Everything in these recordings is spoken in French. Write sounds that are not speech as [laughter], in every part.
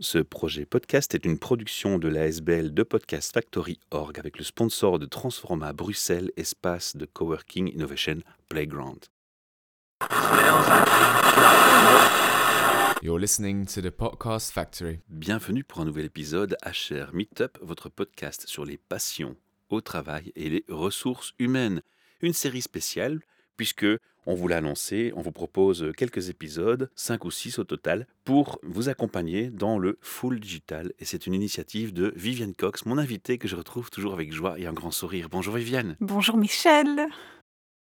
Ce projet podcast est une production de l'ASBL de Podcast Factory Org avec le sponsor de Transforma Bruxelles, espace de coworking innovation playground. You're listening to the Podcast Factory. Bienvenue pour un nouvel épisode HR Meetup, votre podcast sur les passions au travail et les ressources humaines. Une série spéciale puisque on vous l'a annoncé, on vous propose quelques épisodes, 5 ou 6 au total, pour vous accompagner dans le full digital. Et c'est une initiative de Viviane Cox, mon invitée que je retrouve toujours avec joie et un grand sourire. Bonjour Viviane. Bonjour Michel.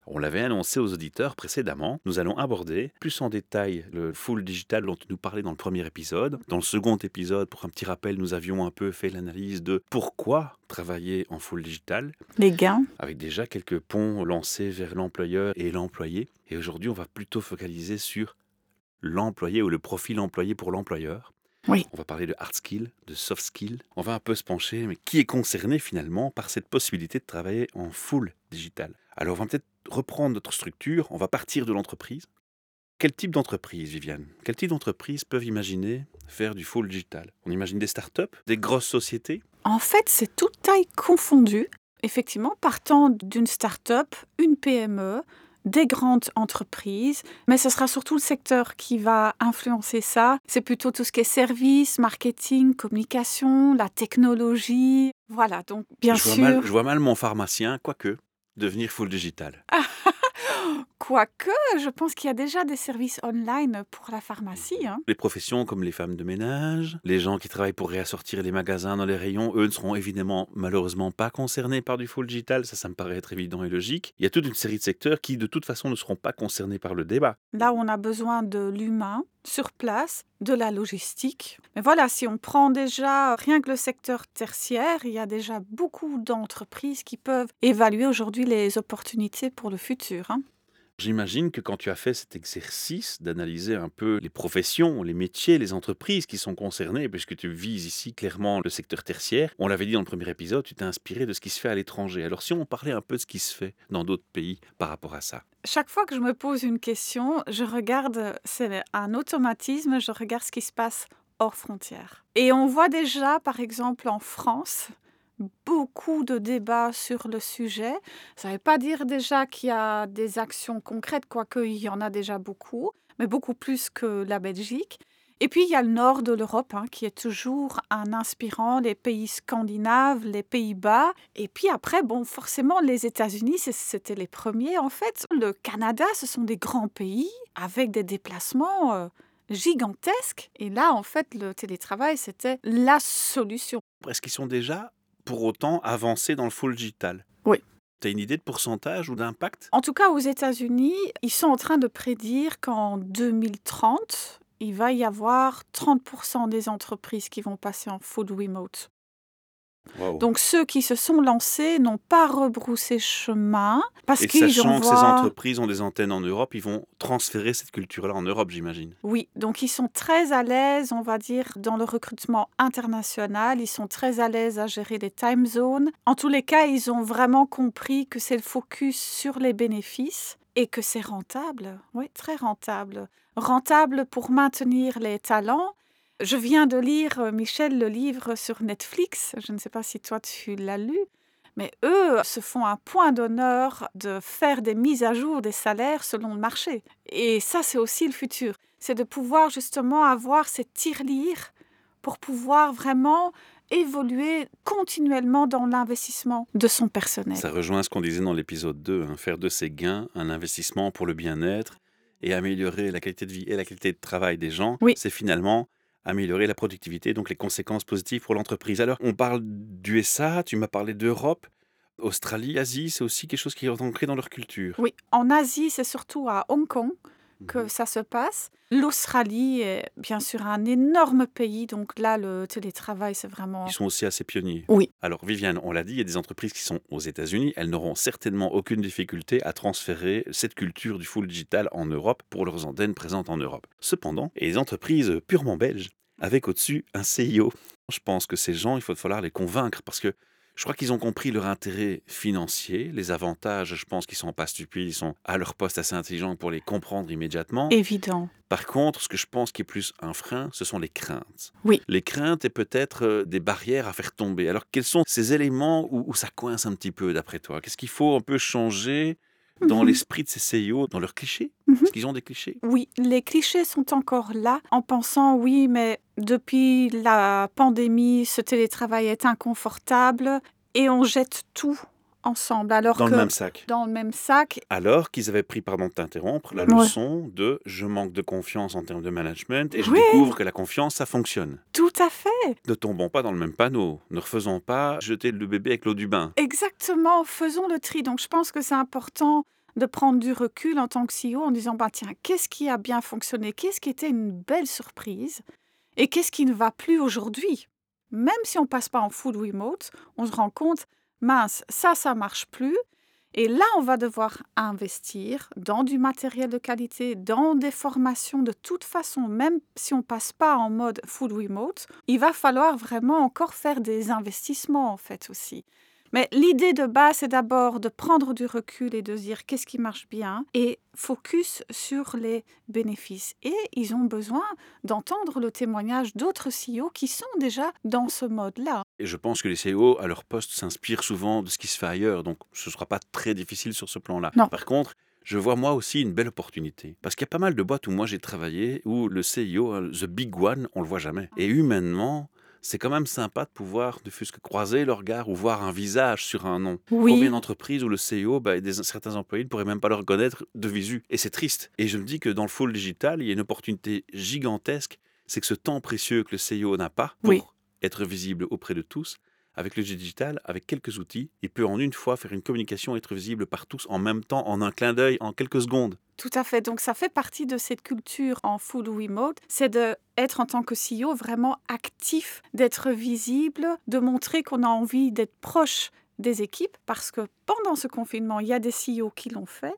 On l'avait annoncé aux auditeurs précédemment. Nous allons aborder plus en détail le full digital dont tu nous parlais dans le premier épisode. Dans le second épisode, pour un petit rappel, nous avions un peu fait l'analyse de pourquoi travailler en full digital. Les gains. Avec déjà quelques ponts lancés vers l'employeur et l'employé. Et aujourd'hui, on va plutôt focaliser sur l'employé ou le profil employé pour l'employeur. Oui. On va parler de hard skill, de soft skill. On va un peu se pencher, mais qui est concerné finalement par cette possibilité de travailler en full digital? Alors, on va peut-être reprendre notre structure. On va partir de l'entreprise. Quel type d'entreprise, Viviane? Quel type d'entreprise peuvent imaginer faire du full digital? On imagine des startups, des grosses sociétés? En fait, c'est toute taille confondue. Effectivement, partant d'une start-up, une PME, des grandes entreprises, mais ce sera surtout le secteur qui va influencer ça. C'est plutôt tout ce qui est service, marketing, communication, la technologie. Voilà, donc bien je sûr. Vois mal, je vois mal mon pharmacien, quoique, devenir full digital. [laughs] Quoique, je pense qu'il y a déjà des services online pour la pharmacie. Hein. Les professions comme les femmes de ménage, les gens qui travaillent pour réassortir les magasins dans les rayons, eux ne seront évidemment malheureusement pas concernés par du full digital, ça ça me paraît être évident et logique. Il y a toute une série de secteurs qui de toute façon ne seront pas concernés par le débat. Là, on a besoin de l'humain sur place, de la logistique. Mais voilà, si on prend déjà rien que le secteur tertiaire, il y a déjà beaucoup d'entreprises qui peuvent évaluer aujourd'hui les opportunités pour le futur. Hein. J'imagine que quand tu as fait cet exercice d'analyser un peu les professions, les métiers, les entreprises qui sont concernées, puisque tu vises ici clairement le secteur tertiaire, on l'avait dit dans le premier épisode, tu t'es inspiré de ce qui se fait à l'étranger. Alors si on parlait un peu de ce qui se fait dans d'autres pays par rapport à ça Chaque fois que je me pose une question, je regarde, c'est un automatisme, je regarde ce qui se passe hors frontières. Et on voit déjà, par exemple, en France, beaucoup de débats sur le sujet. Ça ne veut pas dire déjà qu'il y a des actions concrètes, quoique il y en a déjà beaucoup, mais beaucoup plus que la Belgique. Et puis il y a le nord de l'Europe hein, qui est toujours un inspirant, les pays scandinaves, les Pays-Bas. Et puis après, bon, forcément, les États-Unis, c'était les premiers en fait. Le Canada, ce sont des grands pays avec des déplacements. Euh, gigantesques. Et là, en fait, le télétravail, c'était la solution. Est-ce qu'ils sont déjà pour autant avancer dans le full digital Oui. Tu as une idée de pourcentage ou d'impact? En tout cas, aux États-Unis, ils sont en train de prédire qu'en 2030, il va y avoir 30% des entreprises qui vont passer en full remote. Wow. Donc ceux qui se sont lancés n'ont pas rebroussé chemin parce Et qu'ils sachant que ces entreprises ont des antennes en Europe, ils vont transférer cette culture-là en Europe, j'imagine. Oui, donc ils sont très à l'aise, on va dire, dans le recrutement international. Ils sont très à l'aise à gérer les time zones. En tous les cas, ils ont vraiment compris que c'est le focus sur les bénéfices et que c'est rentable. Oui, très rentable. Rentable pour maintenir les talents. Je viens de lire, Michel, le livre sur Netflix. Je ne sais pas si toi tu l'as lu. Mais eux se font un point d'honneur de faire des mises à jour des salaires selon le marché. Et ça, c'est aussi le futur. C'est de pouvoir justement avoir ces tirelires pour pouvoir vraiment évoluer continuellement dans l'investissement de son personnel. Ça rejoint ce qu'on disait dans l'épisode 2, hein, faire de ses gains un investissement pour le bien-être et améliorer la qualité de vie et la qualité de travail des gens. Oui. C'est finalement améliorer la productivité, donc les conséquences positives pour l'entreprise. Alors, on parle d'USA, tu m'as parlé d'Europe. Australie, Asie, c'est aussi quelque chose qui est ancré dans leur culture. Oui, en Asie, c'est surtout à Hong Kong que Mhm. ça se passe. L'Australie est bien sûr un énorme pays, donc là, le télétravail, c'est vraiment... Ils sont aussi assez pionniers. Oui. Alors, Viviane, on l'a dit, il y a des entreprises qui sont aux États-Unis. Elles n'auront certainement aucune difficulté à transférer cette culture du full digital en Europe pour leurs antennes présentes en Europe. Cependant, et les entreprises purement belges, avec au-dessus un CIO, je pense que ces gens, il faut falloir les convaincre parce que Je crois qu'ils ont compris leur intérêt financier, les avantages, je pense qu'ils sont pas stupides, ils sont à leur poste assez intelligents pour les comprendre immédiatement. Évident. Par contre, ce que je pense qui est plus un frein, ce sont les craintes. Oui. Les craintes et peut-être euh, des barrières à faire tomber. Alors, quels sont ces éléments où, où ça coince un petit peu, d'après toi? Qu'est-ce qu'il faut un peu changer dans Mhm. l'esprit de ces CEO, dans leurs clichés Mhm. Est-ce qu'ils ont des clichés Oui, les clichés sont encore là en pensant oui, mais depuis la pandémie, ce télétravail est inconfortable et on jette tout ensemble alors Dans que le même sac. dans le même sac. Alors qu'ils avaient pris, pardon de t'interrompre, la Ouais. leçon de je manque de confiance en termes de management et je Oui. découvre que la confiance, ça fonctionne. Tout à fait. Ne tombons pas dans le même panneau. Ne refaisons pas jeter le bébé avec l'eau du bain. Exactement, faisons le tri. Donc je pense que c'est important de prendre du recul en tant que CEO en disant bah tiens, qu'est-ce qui a bien fonctionné? Qu'est-ce qui était une belle surprise? Et qu'est-ce qui ne va plus aujourd'hui? Même si on passe pas en full remote, on se rend compte mince, ça ça marche plus. Et là, on va devoir investir dans du matériel de qualité, dans des formations de toute façon, même si on passe pas en mode full remote, il va falloir vraiment encore faire des investissements en fait aussi. Mais l'idée de base, c'est d'abord de prendre du recul et de se dire qu'est-ce qui marche bien et focus sur les bénéfices. Et ils ont besoin d'entendre le témoignage d'autres CEO qui sont déjà dans ce mode-là. Et je pense que les CEO, à leur poste, s'inspirent souvent de ce qui se fait ailleurs. Donc, ce ne sera pas très difficile sur ce plan-là. Non. Par contre, je vois moi aussi une belle opportunité. Parce qu'il y a pas mal de boîtes où moi j'ai travaillé, où le CEO, hein, the big one, on le voit jamais. Et humainement, c'est quand même sympa de pouvoir, ne fût-ce que croiser le regard ou voir un visage sur un nom. Oui. Combien d'entreprises où le CEO, bah, des, certains employés ne pourraient même pas le reconnaître de visu. Et c'est triste. Et je me dis que dans le full digital, il y a une opportunité gigantesque. C'est que ce temps précieux que le CEO n'a pas pour Oui. être visible auprès de tous, avec le digital, avec quelques outils, il peut en une fois faire une communication, être visible par tous en même temps, en un clin d'œil, en quelques secondes. Tout à fait. Donc ça fait partie de cette culture en full remote, c'est de être en tant que CEO vraiment actif, d'être visible, de montrer qu'on a envie d'être proche des équipes parce que pendant ce confinement, il y a des CEO qui l'ont fait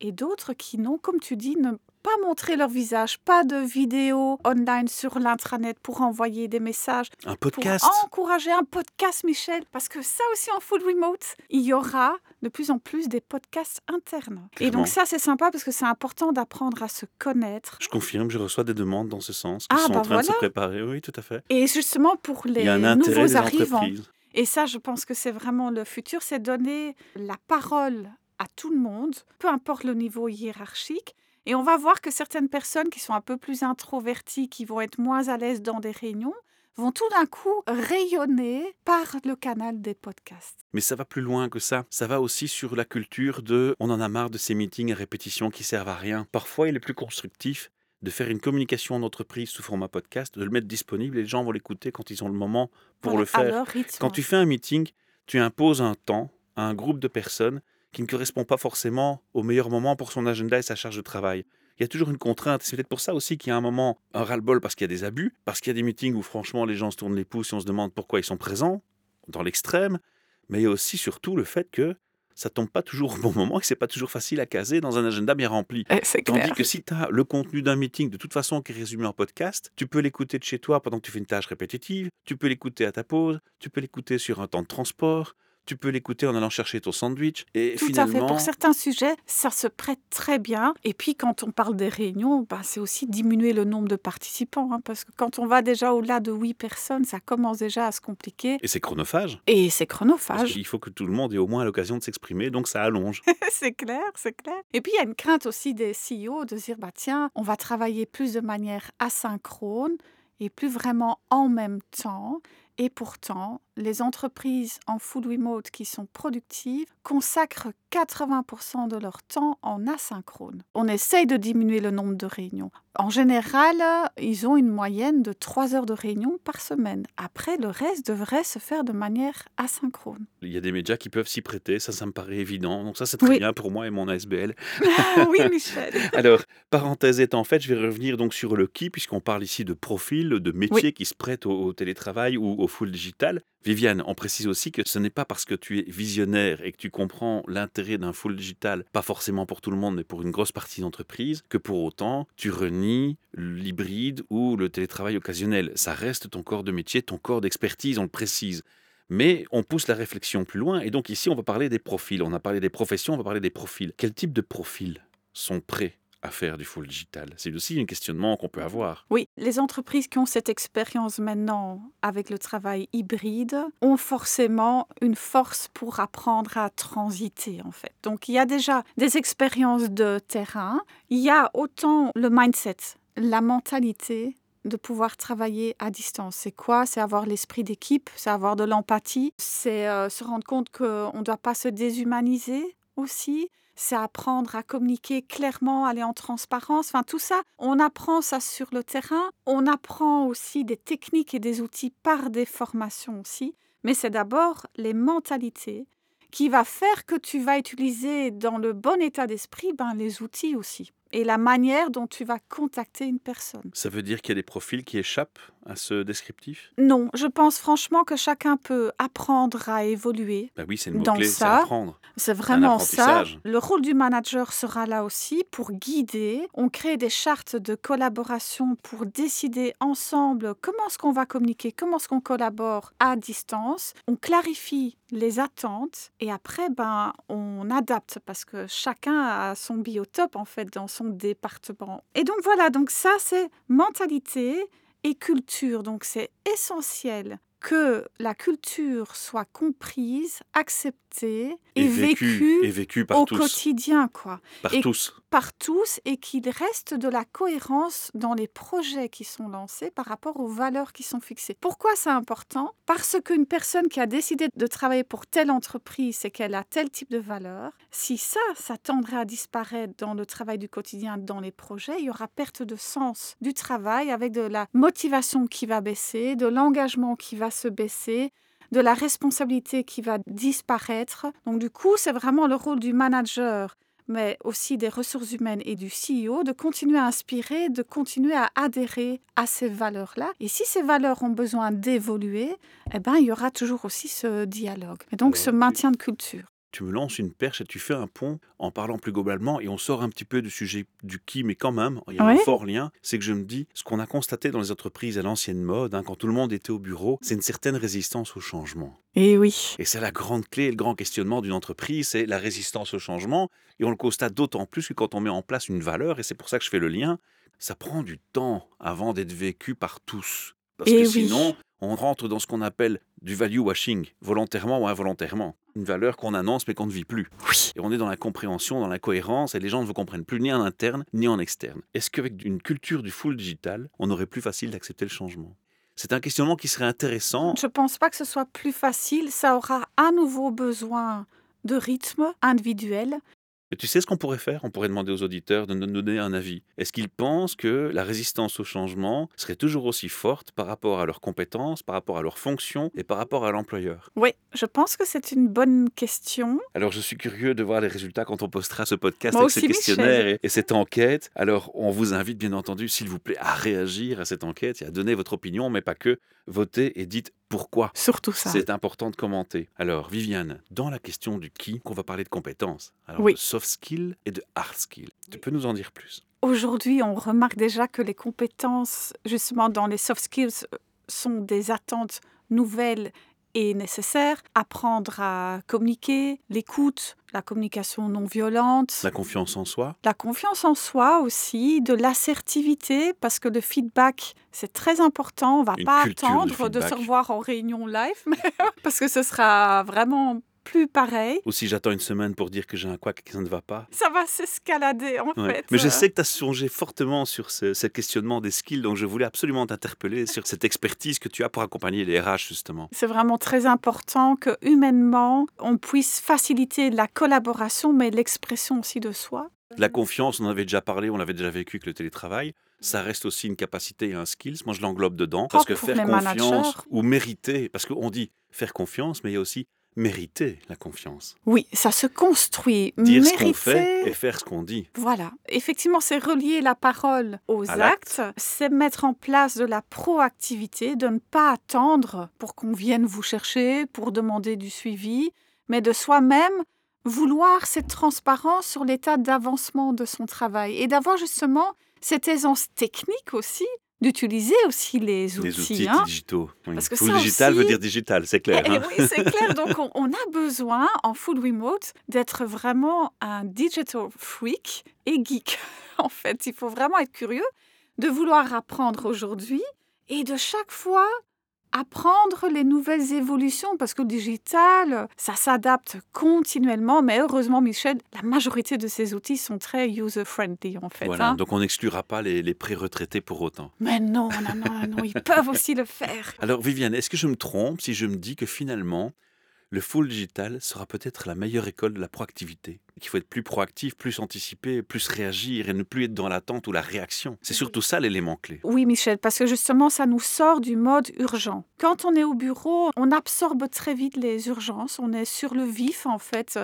et d'autres qui n'ont, comme tu dis, ne pas montrer leur visage, pas de vidéo online sur l'intranet pour envoyer des messages, Un pour podcast. encourager un podcast, Michel, parce que ça aussi en full remote, il y aura de plus en plus des podcasts internes. Et donc ça, c'est sympa parce que c'est important d'apprendre à se connaître. Je confirme, je reçois des demandes dans ce sens qui Ah, sont en bah train de se préparer. Oui, tout à fait. Et justement pour les Il y a un intérêt nouveaux des arrivants. Et ça, je pense que c'est vraiment le futur, c'est donner la parole à tout le monde, peu importe le niveau hiérarchique. Et on va voir que certaines personnes qui sont un peu plus introverties, qui vont être moins à l'aise dans des réunions, vont tout d'un coup rayonner par le canal des podcasts. Mais ça va plus loin que ça. Ça va aussi sur la culture de on en a marre de ces meetings à répétition qui servent à rien. Parfois, il est plus constructif de faire une communication en entreprise sous format podcast, de le mettre disponible et les gens vont l'écouter quand ils ont le moment pour Voilà, le faire. Quand tu fais un meeting, tu imposes un temps à un groupe de personnes qui ne correspond pas forcément au meilleur moment pour son agenda et sa charge de travail. Il y a toujours une contrainte. C'est peut-être pour ça aussi qu'il y a un moment, un ras-le-bol parce qu'il y a des abus, parce qu'il y a des meetings où franchement les gens se tournent les pouces et on se demande pourquoi ils sont présents, dans l'extrême. Mais il y a aussi surtout le fait que ça tombe pas toujours au bon moment et que c'est pas toujours facile à caser dans un agenda bien rempli. Eh, c'est Tandis clair. que si tu as le contenu d'un meeting de toute façon qui est résumé en podcast, tu peux l'écouter de chez toi pendant que tu fais une tâche répétitive, tu peux l'écouter à ta pause, tu peux l'écouter sur un temps de transport, tu peux l'écouter en allant chercher ton sandwich. Et Tout à finalement, fait. Pour certains sujets, ça se prête très bien. Et puis, quand on parle des réunions, bah, c'est aussi diminuer le nombre de participants. hein, parce que quand on va déjà au-delà de 8 personnes, ça commence déjà à se compliquer. et c'est chronophage. Et c'est chronophage. qu'il faut que tout le monde ait au moins l'occasion de s'exprimer, donc ça allonge. [laughs] c'est clair, c'est clair. Et puis, il y a une crainte aussi des CEO de se dire, bah, tiens, on va travailler plus de manière asynchrone et plus vraiment en même temps. Et pourtant, les entreprises en full remote qui sont productives consacrent 80% de leur temps en asynchrone. On essaye de diminuer le nombre de réunions. En général, ils ont une moyenne de 3 heures de réunion par semaine. Après, le reste devrait se faire de manière asynchrone. Il y a des médias qui peuvent s'y prêter, ça, ça me paraît évident. Donc ça, c'est très Oui. bien pour moi et mon ASBL. [laughs] oui, [laughs] Michel. Alors, parenthèse étant faite, je vais revenir donc sur le qui, puisqu'on parle ici de profils, de métiers qui se prêtent au, au télétravail ou au full digital. Viviane, on précise aussi que ce n'est pas parce que tu es visionnaire et que tu comprends l'intérêt d'un full digital, pas forcément pour tout le monde, mais pour une grosse partie d'entreprise, que pour autant tu renies l'hybride ou le télétravail occasionnel. Ça reste ton corps de métier, ton corps d'expertise, on le précise. Mais on pousse la réflexion plus loin. Et donc ici, on va parler des profils. On a parlé des professions, on va parler des profils. Quel type de profils sont prêts à faire du full digital C'est aussi un questionnement qu'on peut avoir. Oui, les entreprises qui ont cette expérience maintenant avec le travail hybride ont forcément une force pour apprendre à transiter en fait. Donc il y a déjà des expériences de terrain, il y a autant le mindset, la mentalité de pouvoir travailler à distance. C'est quoi? C'est avoir l'esprit d'équipe, c'est avoir de l'empathie, c'est euh, se rendre compte qu'on ne doit pas se déshumaniser aussi, c'est apprendre à communiquer clairement, aller en transparence. Enfin, tout ça, on apprend ça sur le terrain. On apprend aussi des techniques et des outils par des formations aussi. Mais c'est d'abord les mentalités qui va faire que tu vas utiliser dans le bon état d'esprit ben, les outils aussi et la manière dont tu vas contacter une personne. Ça veut dire qu'il y a des profils qui échappent à ce descriptif? Non, je pense franchement que chacun peut apprendre à évoluer. Bah oui, c'est une Dans c'est ça, apprendre. C'est vraiment ça. Le rôle du manager sera là aussi pour guider. On crée des chartes de collaboration pour décider ensemble comment est-ce qu'on va communiquer, comment est-ce qu'on collabore à distance. On clarifie les attentes et après, ben, on adapte parce que chacun a son biotope en fait dans son département. Et donc voilà, donc ça c'est mentalité et culture. Donc c'est essentiel que la culture soit comprise, acceptée et, vécue et vécu par au tous. quotidien, quoi, Par et- tous. Par tous, et qu'il reste de la cohérence dans les projets qui sont lancés par rapport aux valeurs qui sont fixées. Pourquoi c'est important? Parce qu'une personne qui a décidé de travailler pour telle entreprise, c'est qu'elle a tel type de valeur. Si ça, ça tendrait à disparaître dans le travail du quotidien, dans les projets, il y aura perte de sens du travail avec de la motivation qui va baisser, de l'engagement qui va se baisser, de la responsabilité qui va disparaître. Donc du coup, c'est vraiment le rôle du manager, mais aussi des ressources humaines et du CEO, de continuer à inspirer, de continuer à adhérer à ces valeurs-là. Et si ces valeurs ont besoin d'évoluer, eh ben, il y aura toujours aussi ce dialogue. Et donc ce maintien de culture. Tu me lances une perche et tu fais un pont en parlant plus globalement et on sort un petit peu du sujet du qui, mais quand même, il y a un fort lien. C'est que je me dis, ce qu'on a constaté dans les entreprises à l'ancienne mode, hein, quand tout le monde était au bureau, c'est une certaine résistance au changement. Et oui. Et c'est la grande clé, le grand questionnement d'une entreprise, c'est la résistance au changement. Et on le constate d'autant plus que quand on met en place une valeur, et c'est pour ça que je fais le lien, ça prend du temps avant d'être vécu par tous. Parce Eh que oui. sinon, on rentre dans ce qu'on appelle du value washing, volontairement ou involontairement. Une valeur qu'on annonce mais qu'on ne vit plus. Oui. Et on est dans la compréhension, dans la cohérence, et les gens ne vous comprennent plus ni en interne ni en externe. Est-ce qu'avec une culture du full digital, on aurait plus facile d'accepter le changement? C'est un questionnement qui serait intéressant. Je ne pense pas que ce soit plus facile. Ça aura à nouveau besoin de rythme individuel. Et tu sais ce qu'on pourrait faire? On pourrait demander aux auditeurs de nous donner un avis. Est-ce qu'ils pensent que la résistance au changement serait toujours aussi forte par rapport à leurs compétences, par rapport à leurs fonctions et par rapport à l'employeur? Oui, je pense que c'est une bonne question. Alors je suis curieux de voir les résultats quand on postera ce podcast Moi avec ce questionnaire et, et cette enquête. Alors on vous invite bien entendu, s'il vous plaît, à réagir à cette enquête et à donner votre opinion, mais pas que. Votez et dites pourquoi. Surtout ça. C'est important de commenter. Alors, Viviane, dans la question du qui, qu'on va parler de compétences. Alors, Oui. de soft skills et de hard skills. Tu peux nous en dire plus? Aujourd'hui, on remarque déjà que les compétences, justement dans les soft skills, euh, sont des attentes nouvelles et nécessaires. Apprendre à communiquer, l'écoute, la communication non violente, La confiance en soi la confiance en soi aussi, de l'assertivité, parce que le feedback, c'est très important. On va Une pas attendre de, se feedback. revoir en réunion live, [laughs] parce que ce sera vraiment plus pareil. Ou si j'attends une semaine pour dire que j'ai un quoi que ça ne va pas Ça va s'escalader, en Ouais. fait. Mais je sais que tu as songé fortement sur ce, ce questionnement des skills, donc je voulais absolument t'interpeller sur cette expertise que tu as pour accompagner les RH, justement. C'est vraiment très important que humainement, on puisse faciliter la collaboration, mais l'expression aussi de soi. La confiance, on en avait déjà parlé, on l'avait déjà vécu avec le télétravail. Ça reste aussi une capacité et un skills. Moi, je l'englobe dedans. Parce que faire confiance managers. ou mériter, parce qu'on dit faire confiance, mais il y a aussi mériter la confiance. Oui, ça se construit. Dire ce Mériter, qu'on fait et faire ce qu'on dit. Voilà. Effectivement, c'est relier la parole aux À actes. C'est mettre en place de la proactivité, de ne pas attendre pour qu'on vienne vous chercher, pour demander du suivi, mais de soi-même vouloir cette transparence sur l'état d'avancement de son travail et d'avoir justement cette aisance technique aussi d'utiliser aussi les outils. Les outils hein. digitaux. oui. Parce que Full digital veut dire digital, c'est clair. Eh hein. oui, c'est clair. [laughs] Donc, on, on a besoin, en full remote, d'être vraiment un digital freak et geek. [laughs] En fait, il faut vraiment être curieux, de vouloir apprendre aujourd'hui et de chaque fois apprendre les nouvelles évolutions parce que le digital, ça s'adapte continuellement. Mais heureusement, Michel, la majorité de ces outils sont très user-friendly, en fait. Voilà, hein. donc on n'exclura pas les, les pré-retraités pour autant. Mais non, non, non, non, ils peuvent aussi le faire. [laughs] Alors Viviane, est-ce que je me trompe si je me dis que finalement, le full digital sera peut-être la meilleure école de la proactivité Qu'il faut être plus proactif, plus anticiper, plus réagir et ne plus être dans l'attente ou la réaction. C'est surtout ça l'élément clé. Oui, Michel, parce que justement, ça nous sort du mode urgent. Quand on est au bureau, on absorbe très vite les urgences, on est sur le vif, en fait.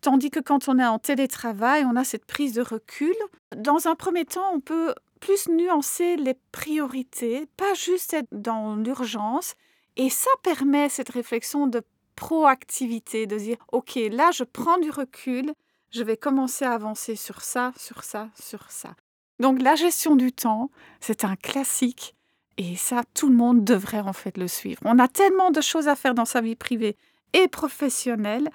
Tandis que quand on est en télétravail, on a cette prise de recul. Dans un premier temps, on peut plus nuancer les priorités, pas juste être dans l'urgence. Et ça permet cette réflexion de proactivité, de dire, OK, là, je prends du recul, je vais commencer à avancer sur ça, sur ça, sur ça. Donc la gestion du temps, c'est un classique et ça, tout le monde devrait en fait le suivre. On a tellement de choses à faire dans sa vie privée et professionnelle,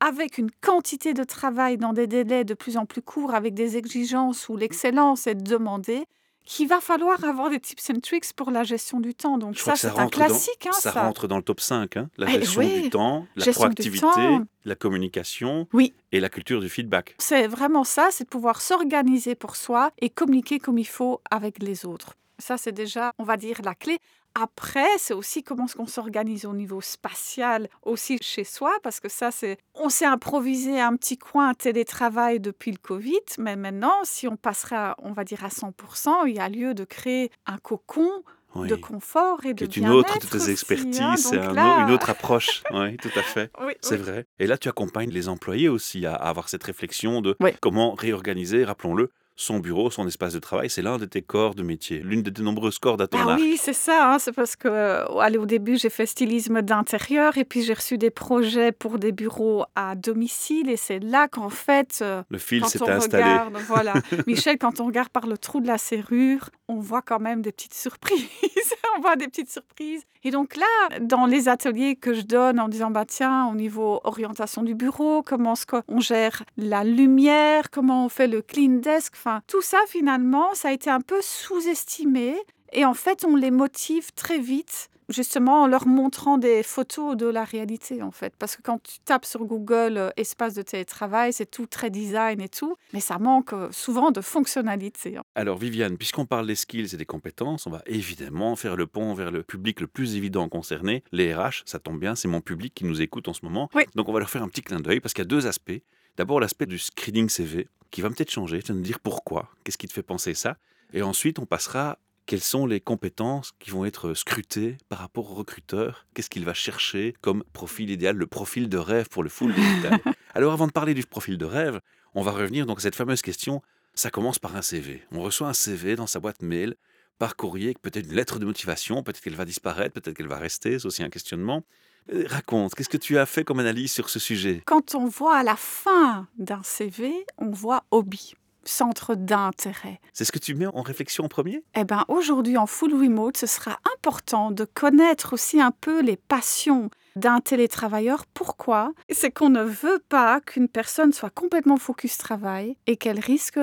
avec une quantité de travail dans des délais de plus en plus courts, avec des exigences où l'excellence est demandée, qu'il va falloir avoir des tips and tricks pour la gestion du temps. Donc Je ça, c'est un dans- classique. hein, ça, ça. rentre dans le top 5, hein, la Eh gestion oui, du temps, la gestion proactivité, temps. la communication Oui. et la culture du feedback. C'est vraiment ça, c'est de pouvoir s'organiser pour soi et communiquer comme il faut avec les autres. Ça, c'est déjà, on va dire, la clé. Après, c'est aussi comment est-ce qu'on s'organise au niveau spatial, aussi chez soi, parce que ça, c'est... On s'est improvisé un petit coin télétravail depuis le Covid, mais maintenant, si on passerait, on va dire, à 100%, il y a lieu de créer un cocon Oui. de confort et de est une autre de bien-être tes aussi, expertises, hein. c'est un là- une autre approche. [laughs] Oui, tout à fait. Oui, C'est oui. vrai. Et là, tu accompagnes les employés aussi à, à avoir cette réflexion de Oui. comment réorganiser, rappelons-le, son bureau, son espace de travail. C'est l'un de tes corps de métier, l'une de tes nombreuses cordes à ton Ah arc. oui, c'est ça. hein, C'est parce que, euh, allez, au début, j'ai fait stylisme d'intérieur et puis j'ai reçu des projets pour des bureaux à domicile. Et c'est là qu'en fait, euh, Le fil s'est on installé. regarde, voilà, [laughs] Michel, quand on regarde par le trou de la serrure, on voit quand même des petites surprises. [laughs] on voit des petites surprises. Et donc là, dans les ateliers que je donne en disant, bah tiens, au niveau orientation du bureau, comment est-ce qu'on gère la lumière, comment on fait le clean desk, enfin, tout ça finalement, ça a été un peu sous-estimé. Et en fait, on les motive très vite, justement en leur montrant des photos de la réalité, en fait. Parce que quand tu tapes sur Google euh, espace de télétravail, c'est tout très design et tout, mais ça manque euh, souvent de fonctionnalité. hein. Alors Viviane, puisqu'on parle des skills et des compétences, on va évidemment faire le pont vers le public le plus évident concerné, les RH. Ça tombe bien, c'est mon public qui nous écoute en ce moment. Oui. Donc on va leur faire un petit clin d'œil parce qu'il y a deux aspects. D'abord l'aspect du screening CV qui va peut-être changer, tu vas nous dire pourquoi, qu'est-ce qui te fait penser ça. Et ensuite on passera quelles sont les compétences qui vont être scrutées par rapport au recruteur Qu'est-ce qu'il va chercher comme profil idéal, le profil de rêve pour le full digital [laughs] Alors avant de parler du profil de rêve, on va revenir donc à cette fameuse question ça commence par un CV. On reçoit un CV dans sa boîte mail, par courrier, peut-être une lettre de motivation, peut-être qu'elle va disparaître, peut-être qu'elle va rester, c'est aussi un questionnement. Euh, Raconte, qu'est-ce que tu as fait comme analyse sur ce sujet? Quand on voit à la fin d'un CV, on voit hobby, centre d'intérêt. C'est ce que tu mets en réflexion en premier? Eh bien, aujourd'hui, en full remote, ce sera important de connaître aussi un peu les passions d'un télétravailleur. Pourquoi? C'est qu'on ne veut pas qu'une personne soit complètement focus travail et qu'elle risque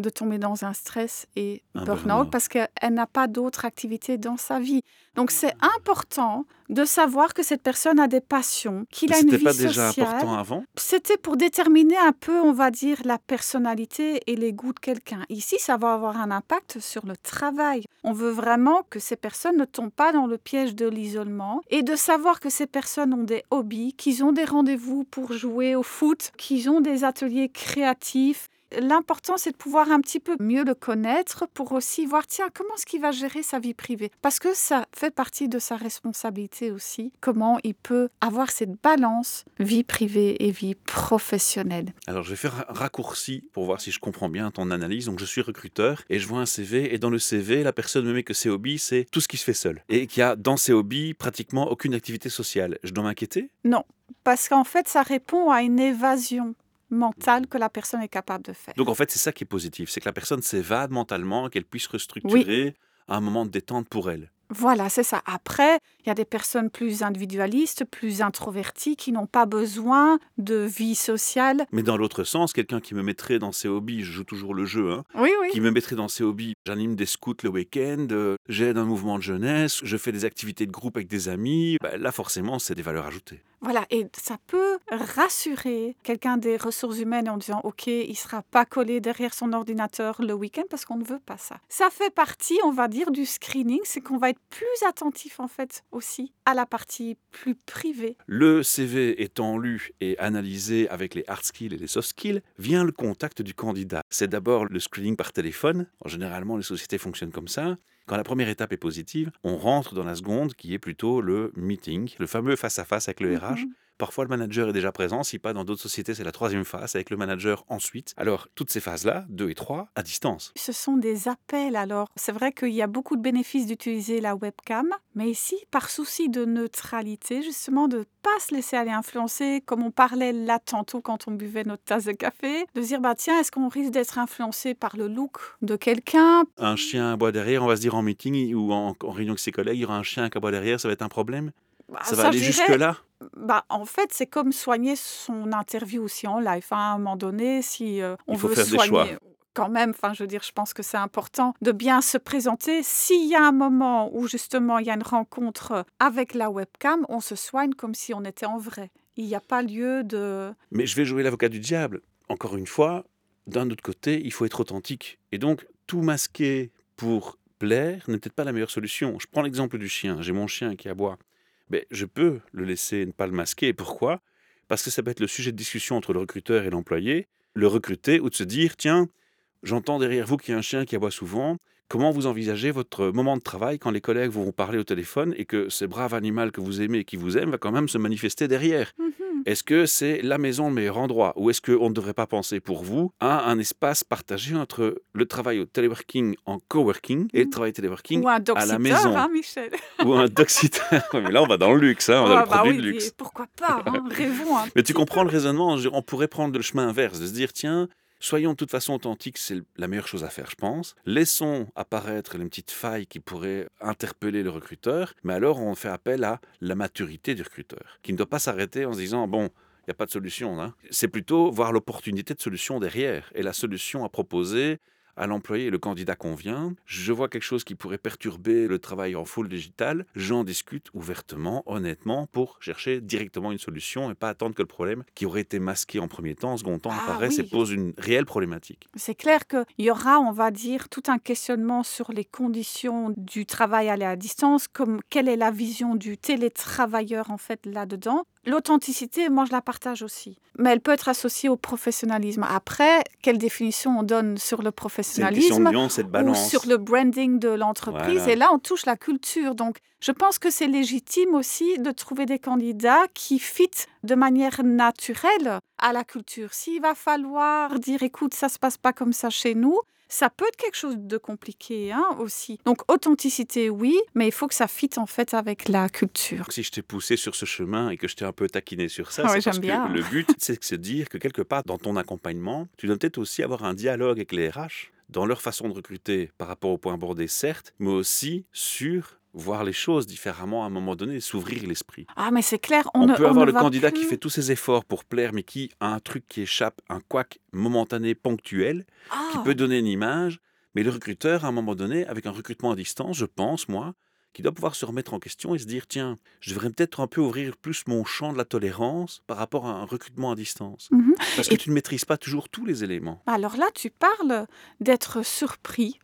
de tomber dans un stress et Un burn-out parce qu'elle n'a pas d'autres activités dans sa vie. Donc, c'est important de savoir que cette personne a des passions, qu'il a une C'était vie pas déjà sociale. important avant? C'était pour déterminer un peu, on va dire, la personnalité et les goûts de quelqu'un. Ici, ça va avoir un impact sur le travail. On veut vraiment que ces personnes ne tombent pas dans le piège de l'isolement et de savoir que ces personnes ont des hobbies, qu'ils ont des rendez-vous pour jouer au foot, qu'ils ont des ateliers créatifs. L'important, c'est de pouvoir un petit peu mieux le connaître pour aussi voir, tiens, comment est-ce qu'il va gérer sa vie privée? Parce que ça fait partie de sa responsabilité aussi, comment il peut avoir cette balance vie privée et vie professionnelle. Alors je vais faire un raccourci pour voir si je comprends bien ton analyse. Donc je suis recruteur et je vois un CV et dans le CV, la personne me met que ses hobbies, c'est tout ce qui se fait seul. Et qu'il y a dans ses hobbies pratiquement aucune activité sociale. Je dois m'inquiéter? Non, parce qu'en fait, ça répond à une évasion mentale que la personne est capable de faire. Donc en fait, c'est ça qui est positif, c'est que la personne s'évade mentalement, qu'elle puisse restructurer un moment de détente pour elle. Voilà, c'est ça. Après, il y a des personnes plus individualistes, plus introverties, qui n'ont pas besoin de vie sociale. Mais dans l'autre sens, quelqu'un qui me mettrait dans ses hobbies, je joue toujours le jeu, hein, Oui, oui. qui me mettrait dans ses hobbies, j'anime des scouts le week-end, euh, j'aide un mouvement de jeunesse, je fais des activités de groupe avec des amis, bah, là forcément c'est des valeurs ajoutées. Voilà, et ça peut rassurer quelqu'un des ressources humaines en disant OK, il sera pas collé derrière son ordinateur le week-end parce qu'on ne veut pas ça. Ça fait partie, on va dire, du screening, c'est qu'on va être plus attentif en fait aussi à la partie plus privée. Le CV étant lu et analysé avec les hard skills et les soft skills, vient le contact du candidat. C'est d'abord le screening par téléphone. Généralement, les sociétés fonctionnent comme ça. Quand la première étape est positive, on rentre dans la seconde qui est plutôt le meeting, le fameux face-à-face avec le RH. Mhm. Parfois, le manager est déjà présent. Si pas, dans d'autres sociétés, c'est la troisième phase avec le manager ensuite. Alors, toutes ces phases-là, deux et trois, à distance. Ce sont des appels alors. C'est vrai qu'il y a beaucoup de bénéfices d'utiliser la webcam, mais ici, par souci de neutralité, justement, de pas se laisser aller influencer, comme on parlait là tantôt quand on buvait notre tasse de café, de dire bah tiens, est-ce qu'on risque d'être influencé par le look de quelqu'un? Un chien aboie derrière, on va se dire en meeting ou en, en réunion avec ses collègues, il y aura un chien qui aboie derrière, ça va être un problème? Bah, Ça va aller jusque-là? Bah, en fait, c'est comme soigner son interview aussi en live. hein. À un moment donné, si euh, on Il faut veut faire des soigner, choix. quand même, enfin, je veux dire, je pense que c'est important de bien se présenter. S'il y a un moment où justement il y a une rencontre avec la webcam, on se soigne comme si on était en vrai. Il n'y a pas lieu de. Mais je vais jouer l'avocat du diable. Encore une fois, d'un autre côté, il faut être authentique. Et donc, tout masquer pour plaire n'est peut-être pas la meilleure solution. Je prends l'exemple du chien. J'ai mon chien qui aboie. Mais je peux le laisser ne pas le masquer. Pourquoi? Parce que ça peut être le sujet de discussion entre le recruteur et l'employé. Le recruter ou de se dire, tiens, j'entends derrière vous qu'il y a un chien qui aboie souvent. Comment vous envisagez votre moment de travail quand les collègues vous vont parler au téléphone et que ce brave animal que vous aimez et qui vous aime va quand même se manifester derrière? Est-ce que c'est la maison le meilleur endroit Ou est-ce qu'on ne devrait pas penser pour vous à un espace partagé entre le travail au téléworking en coworking et le travail téléworking Ou un à la maison? hein, Michel? [laughs] Ou un doxiteur. [laughs] Mais là, on va dans le luxe, hein, on a Ah, le bah produit oui, de luxe. pourquoi pas hein, Rêvons un [laughs] Mais tu comprends peu. le raisonnement On pourrait prendre le chemin inverse, de se dire tiens, soyons de toute façon authentiques, c'est la meilleure chose à faire, je pense. Laissons apparaître les petites failles qui pourraient interpeller le recruteur, mais alors on fait appel à la maturité du recruteur, qui ne doit pas s'arrêter en se disant bon. Il n'y a pas de solution. hein. C'est plutôt voir l'opportunité de solution derrière. Et la solution à proposer à l'employé et le candidat convient. Je vois quelque chose qui pourrait perturber le travail en full digital. J'en discute ouvertement, honnêtement, pour chercher directement une solution et pas attendre que le problème qui aurait été masqué en premier temps, en second temps, Ah apparaisse et pose une réelle problématique. C'est clair qu'il y aura, on va dire, tout un questionnement sur les conditions du travail à la distance, comme quelle est la vision du télétravailleur en fait là-dedans. L'authenticité, moi je la partage aussi, mais elle peut être associée au professionnalisme. Après, quelle définition on donne sur le de professionnalisme nuance ou sur le branding de l'entreprise? Voilà. Et là, on touche la culture. Donc, je pense que c'est légitime aussi de trouver des candidats qui fitent de manière naturelle à la culture. S'il va falloir dire, écoute, ça se passe pas comme ça chez nous, ça peut être quelque chose de compliqué hein, aussi. Donc, authenticité, oui, mais il faut que ça fitte en fait avec la culture. Si je t'ai poussé sur ce chemin et que je t'ai un peu taquiné sur ça, Ah c'est parce bien. que le but, [laughs] c'est de se dire que quelque part, dans ton accompagnement, tu dois peut-être aussi avoir un dialogue avec les RH dans leur façon de recruter par rapport au point abordé, certes, mais aussi sur voir les choses différemment à un moment donné, s'ouvrir l'esprit. Ah, mais c'est clair, on, On, ne- peut on avoir ne le candidat qui fait tous ses efforts pour plaire, mais qui a un truc qui échappe, un couac momentané, ponctuel, qui Ah, peut donner une image. Mais le recruteur, à un moment donné, avec un recrutement à distance, je pense, moi, qui doit pouvoir se remettre en question et se dire, tiens, je devrais peut-être un peu ouvrir plus mon champ de la tolérance par rapport à un recrutement à distance. mhm. Parce que Et- tu ne maîtrises pas toujours tous les éléments. Alors là, tu parles d'être surpris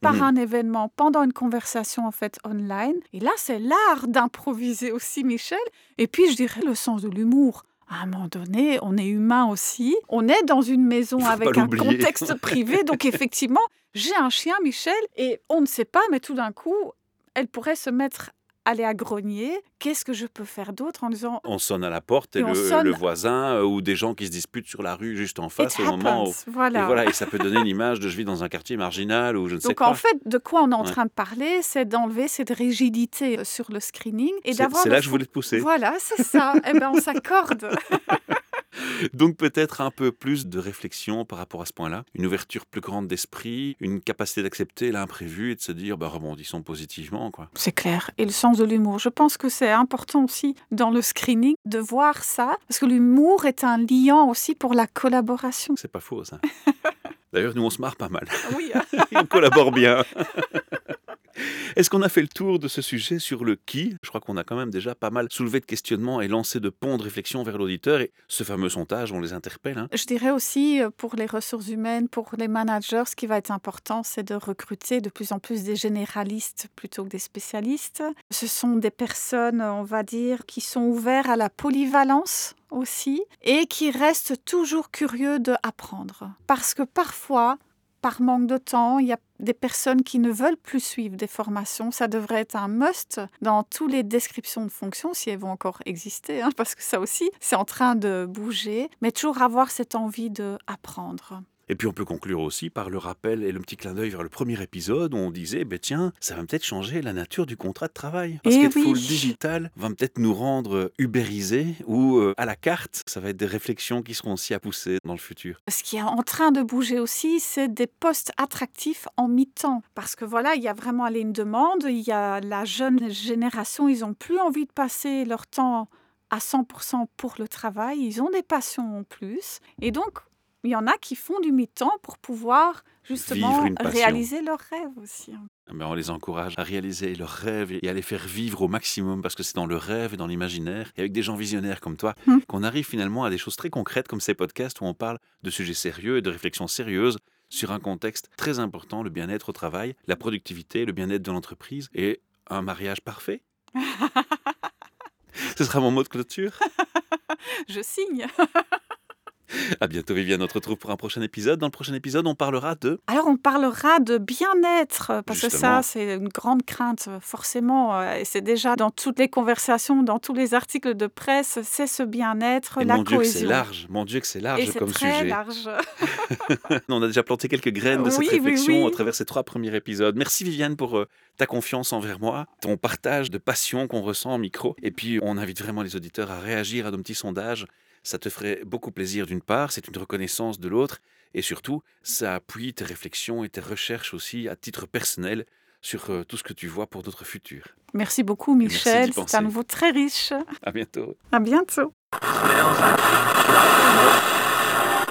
par Mhm. un événement pendant une conversation en fait online. Et là, c'est l'art d'improviser aussi, Michel. Et puis, je dirais le sens de l'humour. À un moment donné, on est humain aussi. On est dans une maison avec un contexte [laughs] privé. Donc, effectivement, j'ai un chien, Michel, et on ne sait pas, mais tout d'un coup, elle pourrait se mettre aller à grogner. Qu'est-ce que je peux faire d'autre en disant On sonne à la porte et, Et on le, sonne- le voisin euh, ou des gens qui se disputent sur la rue juste en face It au moment où... Voilà. Et voilà, et ça peut donner une image de je vis dans un quartier marginal ou je ne sais Donc quoi. en fait, de quoi on est en Ouais. train de parler, c'est d'enlever cette rigidité euh, sur le screening et d'avoir c'est là que je voulais te pousser. Voilà, c'est ça. eh ben, on s'accorde. [laughs] Donc peut-être un peu plus de réflexion par rapport à ce point-là, une ouverture plus grande d'esprit, une capacité d'accepter l'imprévu et de se dire bah, rebondissons positivement. quoi. C'est clair. Et le sens de l'humour. Je pense que c'est important aussi dans le screening de voir ça, parce que l'humour est un liant aussi pour la collaboration. C'est pas faux ça. D'ailleurs, nous on se marre pas mal. Oui, [laughs] on collabore bien. [laughs] Est-ce qu'on a fait le tour de ce sujet sur le qui? Je crois qu'on a quand même déjà pas mal soulevé de questionnements et lancé de ponts de réflexion vers l'auditeur. Et ce fameux sondage, on les interpelle. hein. Je dirais aussi euh, pour les ressources humaines, pour les managers, ce qui va être important, c'est de recruter de plus en plus des généralistes plutôt que des spécialistes. Ce sont des personnes, on va dire, qui sont ouverts à la polyvalence aussi et qui restent toujours curieux d'apprendre. Parce que parfois, par manque de temps, il y a des personnes qui ne veulent plus suivre des formations. Ça devrait être un must dans toutes les descriptions de fonctions, si elles vont encore exister, hein, parce que ça aussi, c'est en train de bouger, mais toujours avoir cette envie d'apprendre. Et puis on peut conclure aussi par le rappel et le petit clin d'œil vers le premier épisode où on disait, ben tiens, ça va peut-être changer la nature du contrat de travail. Parce Eh qu'être oui. full digital va peut-être nous rendre ubérisés ou euh, à la carte. Ça va être des réflexions qui seront aussi à pousser dans le futur. Ce qui est en train de bouger aussi, c'est des postes attractifs en mi-temps. Parce que voilà, il y a vraiment allé une demande, il y a la jeune génération, ils n'ont plus envie de passer leur temps à 100% pour le travail, ils ont des passions en plus. Et donc, il y en a qui font du mi-temps pour pouvoir justement réaliser leurs rêves aussi. hein. Ben, on les encourage à réaliser leurs rêves et à les faire vivre au maximum parce que c'est dans le rêve et dans l'imaginaire et avec des gens visionnaires comme toi Hmm. qu'on arrive finalement à des choses très concrètes comme ces podcasts où on parle de sujets sérieux et de réflexions sérieuses sur un contexte très important, le bien-être au travail, la productivité, le bien-être de l'entreprise et un mariage parfait. [laughs] Ce sera mon mot de clôture. Je signe. [laughs] [laughs] À bientôt Viviane, on te retrouve pour un prochain épisode. Dans le prochain épisode, on parlera de... Alors, on parlera de bien-être, parce que ça, c'est une grande crainte, forcément. euh, Et c'est déjà dans toutes les conversations, dans tous les articles de presse, c'est ce bien-être, Et la mon Dieu que c'est large, mon Dieu que c'est Et large c'est comme très sujet. large. [laughs] On a déjà planté quelques graines de cette Oui, réflexion oui. à travers ces trois premiers épisodes. Merci Viviane pour euh, ta confiance envers moi, ton partage de passion qu'on ressent en micro. Et puis on invite vraiment les auditeurs à réagir à nos petits sondages. Ça te ferait beaucoup plaisir d'une part, c'est une reconnaissance de l'autre. Et surtout, ça appuie tes réflexions et tes recherches aussi à titre personnel sur euh, tout ce que tu vois pour notre futur. Merci beaucoup, Michel. C'est penser. à nouveau très riche. À bientôt. À bientôt.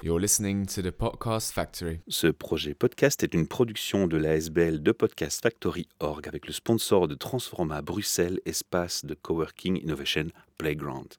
You're listening to the Podcast Factory. Ce projet podcast est une production de l'ASBL de Podcast Factory Org avec le sponsor de Transforma Bruxelles, espace de coworking innovation Playground.